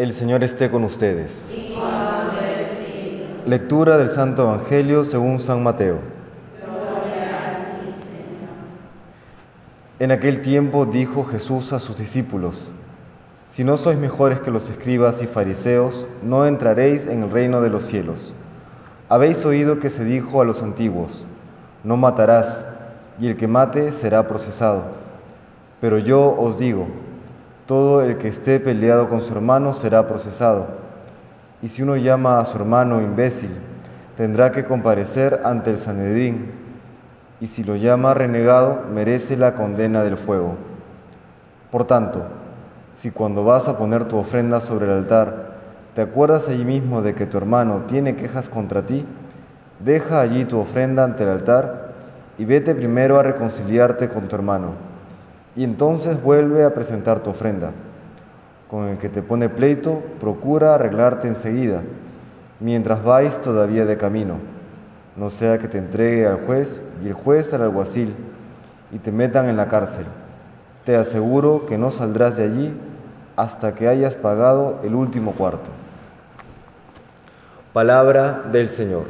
El Señor esté con ustedes. Lectura del Santo Evangelio según San Mateo. En aquel tiempo dijo Jesús a sus discípulos, Si no sois mejores que los escribas y fariseos, no entraréis en el reino de los cielos. Habéis oído que se dijo a los antiguos, No matarás, y el que mate será procesado. Pero yo os digo, todo el que esté peleado con su hermano será procesado. Y si uno llama a su hermano imbécil, tendrá que comparecer ante el Sanedrín. Y si lo llama renegado, merece la condena del fuego. Por tanto, si cuando vas a poner tu ofrenda sobre el altar, te acuerdas allí mismo de que tu hermano tiene quejas contra ti, deja allí tu ofrenda ante el altar y vete primero a reconciliarte con tu hermano y entonces vuelve a presentar tu ofrenda. Con el que te pone pleito, procura arreglarte enseguida, mientras vais todavía de camino, no sea que te entregue al juez y el juez al alguacil y te metan en la cárcel. Te aseguro que no saldrás de allí hasta que hayas pagado el último cuarto. Palabra del Señor.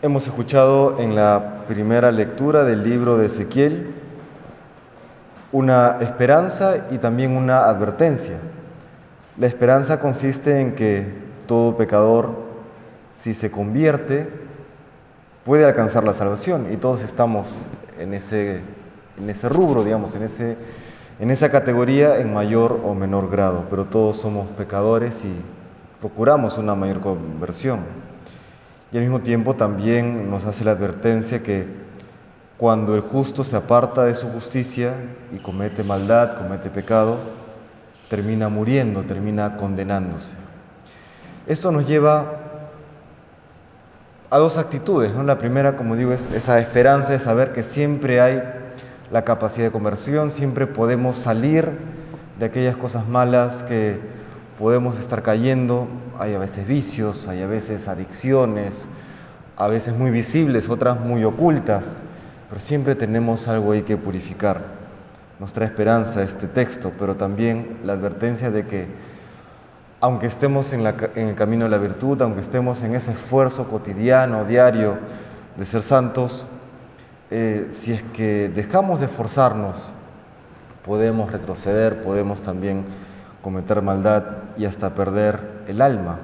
Hemos escuchado en la primera lectura del libro de Ezequiel una esperanza y también una advertencia. La esperanza consiste en que todo pecador, si se convierte, puede alcanzar la salvación y todos estamos en ese, en ese rubro, digamos, en, ese, en esa categoría en mayor o menor grado, pero todos somos pecadores y procuramos una mayor conversión. Y al mismo tiempo también nos hace la advertencia que cuando el justo se aparta de su justicia y comete maldad, comete pecado, termina muriendo, termina condenándose. Esto nos lleva a dos actitudes. ¿no? La primera, como digo, es esa esperanza de saber que siempre hay la capacidad de conversión, siempre podemos salir de aquellas cosas malas que podemos estar cayendo, hay a veces vicios, hay a veces adicciones, a veces muy visibles, otras muy ocultas, pero siempre tenemos algo ahí que purificar. Nos trae esperanza este texto, pero también la advertencia de que aunque estemos en, el camino de la virtud, aunque estemos en ese esfuerzo cotidiano, diario de ser santos, eh, si es que dejamos de esforzarnos, podemos retroceder, podemos también cometer maldad y hasta perder el alma.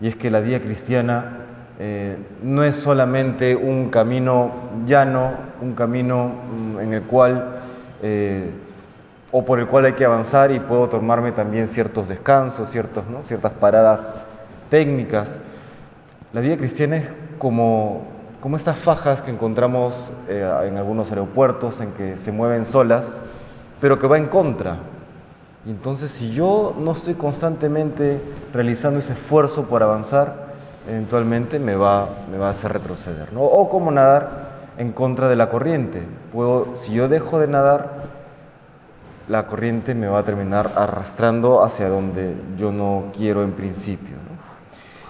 Y es que la vida cristiana eh, no es solamente un camino llano, un camino mm, en el cual eh, o por el cual hay que avanzar y puedo tomarme también ciertos descansos, ciertos, ciertas paradas técnicas. La vida cristiana es como, como estas fajas que encontramos eh, en algunos aeropuertos en que se mueven solas, pero que va en contra, y entonces si yo no estoy constantemente realizando ese esfuerzo por avanzar, eventualmente me va, me va a hacer retroceder. O como nadar en contra de la corriente. Puedo, si yo dejo de nadar, la corriente me va a terminar arrastrando hacia donde yo no quiero en principio.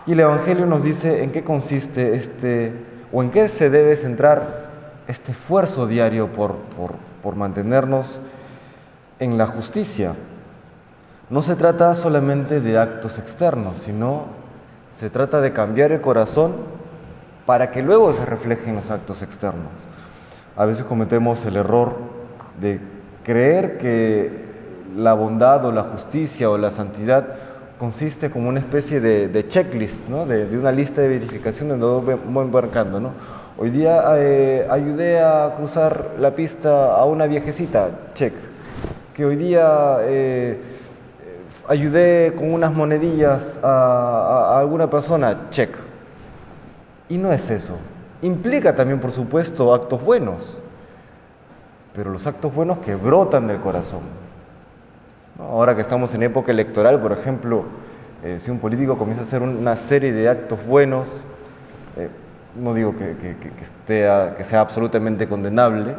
Y el Evangelio nos dice en qué consiste este, o en qué se debe centrar este esfuerzo diario por, por, por mantenernos en la justicia. No se trata solamente de actos externos, sino se trata de cambiar el corazón para que luego se reflejen los actos externos. A veces cometemos el error de creer que la bondad o la justicia o la santidad consiste como una especie de, checklist, de, una lista de verificación donde voy embarcando. ¿no? Hoy día eh, ayudé a cruzar la pista a una viejecita, check. Que hoy día... Eh, ayudé con unas monedillas a, alguna persona, check. Y no es eso. Implica también, por supuesto, actos buenos, pero los actos buenos que brotan del corazón. Ahora que estamos en época electoral, por ejemplo, eh, si un político comienza a hacer una serie de actos buenos, eh, no digo que, sea absolutamente condenable,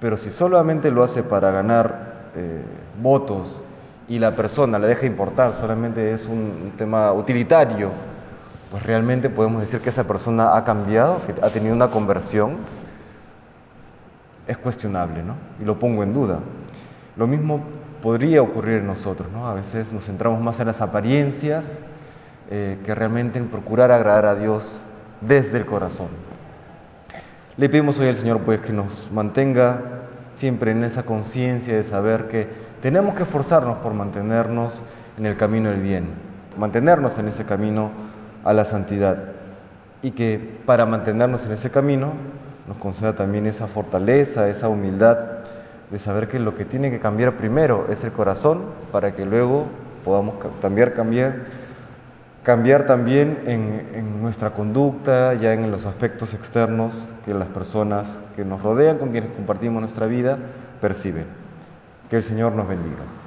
pero si solamente lo hace para ganar eh, votos y la persona le deja importar, solamente es un tema utilitario, pues realmente podemos decir que esa persona ha cambiado, que ha tenido una conversión. es cuestionable, ¿no? Y lo pongo en duda. Lo mismo podría ocurrir en nosotros, ¿no? A veces nos centramos más en las apariencias eh, que realmente en procurar agradar a Dios desde el corazón. Le pedimos hoy al Señor pues que nos mantenga siempre en esa conciencia de saber que tenemos que esforzarnos por mantenernos en el camino del bien, mantenernos en ese camino a la santidad. Y que para mantenernos en ese camino nos conceda también esa fortaleza, esa humildad de saber que lo que tiene que cambiar primero es el corazón para que luego podamos cambiar, cambiar, cambiar también en, nuestra conducta, ya en los aspectos externos que las personas que nos rodean, con quienes compartimos nuestra vida, perciben. Que el Señor nos bendiga.